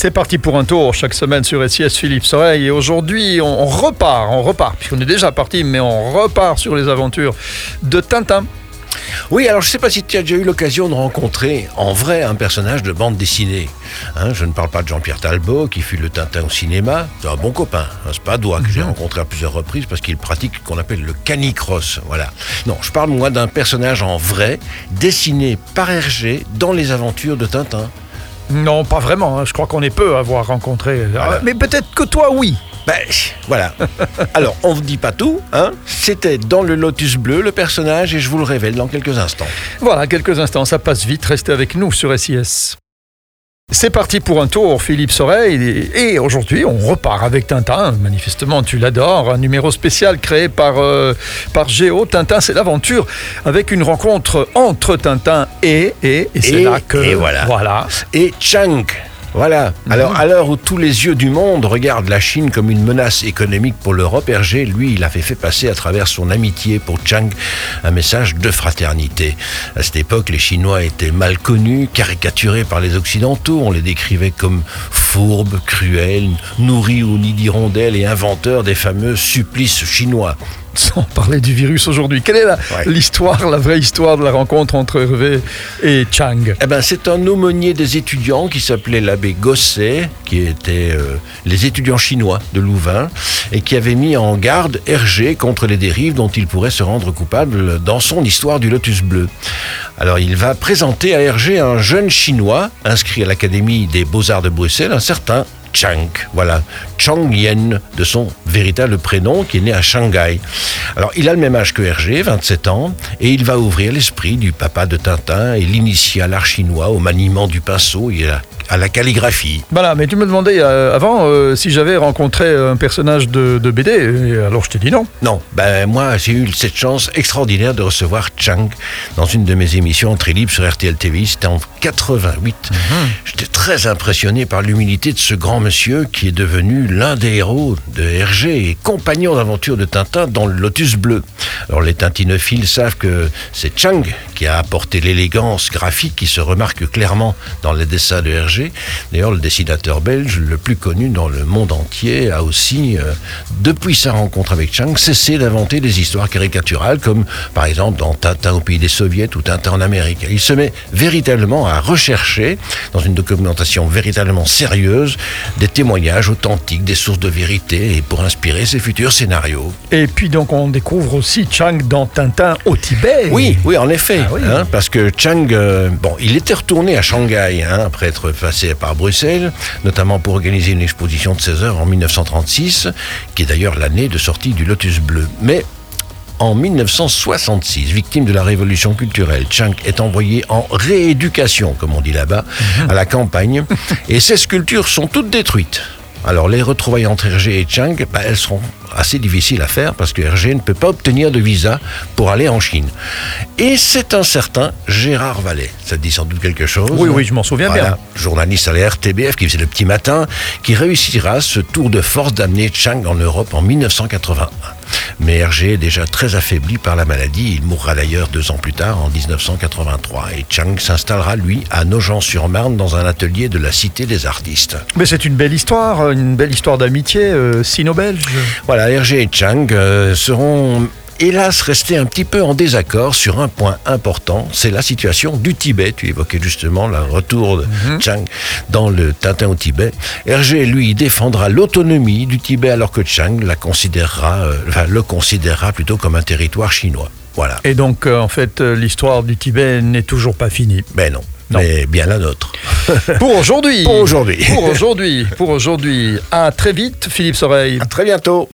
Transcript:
C'est parti pour un tour chaque semaine sur SIS Philippe Soreille et aujourd'hui on, repart, on repart, puisqu'on est déjà parti, mais on repart sur les aventures de Tintin. Oui, alors je ne sais pas si tu as déjà eu l'occasion de rencontrer en vrai un personnage de bande dessinée. Hein, je ne parle pas de Jean-Pierre Talbot qui fut le Tintin au cinéma. C'est un bon copain. hein, C'est pas doigt que j'ai rencontré à plusieurs reprises parce qu'il pratique ce qu'on appelle le canicross. Voilà. Non, je parle moi d'un personnage en vrai dessiné par Hergé dans les aventures de Tintin. Non, pas vraiment, hein, je crois qu'on est peu à avoir rencontré. Voilà. Ah, Mais peut-être que toi, oui. Ben, voilà. Alors, on ne dit pas tout, hein. C'était dans le Lotus Bleu, le personnage, et je vous le révèle dans quelques instants. Voilà, quelques instants, ça passe vite, restez avec nous sur SIS. C'est parti pour un tour, Philippe Soreille, et aujourd'hui on repart avec Tintin, manifestement tu l'adores, un numéro spécial créé par, euh, par Géo, Tintin c'est l'aventure, avec une rencontre entre Tintin et, et, et c'est là que... et voilà. Voilà, et Chang. Voilà. Alors, à l'heure où tous les yeux du monde regardent la Chine comme une menace économique pour l'Europe, Hergé, lui, il avait fait passer à travers son amitié pour Chang un message de fraternité. À cette époque, les Chinois étaient mal connus, caricaturés par les Occidentaux. On les décrivait comme fourbes, cruels, nourris au nid d'hirondelles et inventeurs des fameux supplices chinois. sans parler du virus aujourd'hui. Quelle est la- Ouais. l'histoire, la vraie histoire de la rencontre entre Hervé et Chang? Eh ben, c'est un aumônier des étudiants qui s'appelait l'abbé Gosset, qui était euh, les étudiants chinois de Louvain, et qui avait mis en garde Hergé contre les dérives dont il pourrait se rendre coupable dans son histoire du Lotus Bleu. Alors, il va présenter à Hergé un jeune chinois inscrit à l'Académie des Beaux-Arts de Bruxelles, un certain Chang, voilà, Chang Yen, de son véritable prénom, qui est né à Shanghai. Alors, il a le même âge que Hergé, 27 ans, et il va ouvrir l'esprit du papa de Tintin et l'initier à l'art chinois, au maniement du pinceau. Et à, à la calligraphie. Voilà, mais tu me demandais euh, avant euh, si j'avais rencontré un personnage de, de BD, et alors je t'ai dit non. Non, ben moi j'ai eu cette chance extraordinaire de recevoir Chang dans une de mes émissions en très libre sur RTL TV, c'était en 88. J'étais très impressionné par l'humilité de ce grand monsieur qui est devenu l'un des héros de Hergé et compagnon d'aventure de Tintin dans le Lotus Bleu. Alors les tintinophiles savent que c'est Chang qui a apporté l'élégance graphique qui se remarque clairement dans les dessins de Hergé. D'ailleurs, le dessinateur belge le plus connu dans le monde entier a aussi, euh, depuis sa rencontre avec Chang, cessé d'inventer des histoires caricaturales comme par exemple dans Tintin au pays des soviets ou Tintin en Amérique. Il se met véritablement à rechercher, dans une documentation véritablement sérieuse, des témoignages authentiques, des sources de vérité et pour inspirer ses futurs scénarios. Et puis donc on découvre aussi Chang dans Tintin au Tibet. Oui, oui, en effet. Ah oui. hein, parce que Chang, euh, bon, il était retourné à Shanghai hein, après être passé par Bruxelles, notamment pour organiser une exposition de 16 heures en 1936, qui est d'ailleurs l'année de sortie du Lotus Bleu. Mais en 1966, victime de la révolution culturelle, Chang est envoyé en rééducation, comme on dit là-bas, à la campagne, et ses sculptures sont toutes détruites. Alors les retrouvailles entre Hergé et Chang, bah, elles seront assez difficiles à faire parce que Hergé ne peut pas obtenir de visa pour aller en Chine. Et c'est un certain Gérard Vallet, ça te dit sans doute quelque chose Oui, oui, je m'en souviens bien. Journaliste à la RTBF qui faisait le petit matin, qui réussira ce tour de force d'amener Chang en Europe en 1981. Mais Hergé est déjà très affaibli par la maladie. Il mourra d'ailleurs deux ans plus tard, en 1983. Et Chang s'installera, lui, à Nogent-sur-Marne, dans un atelier de la Cité des artistes. Mais c'est une belle histoire, une belle histoire d'amitié euh, sino-belge. Voilà, Hergé et Chang euh, seront hélas restés un petit peu en désaccord sur un point important, c'est la situation du Tibet. Tu évoquais justement le retour de Chang dans le Tintin au Tibet. Hergé, lui, défendra l'autonomie du Tibet alors que Chang la considérera, euh, enfin, le considérera plutôt comme un territoire chinois. Voilà. Et donc euh, en fait euh, l'histoire du Tibet n'est toujours pas finie. Mais non, Non. mais bien la nôtre. Pour aujourd'hui. Pour aujourd'hui. Pour aujourd'hui. Pour aujourd'hui. À très vite, Philippe Soreille. À très bientôt.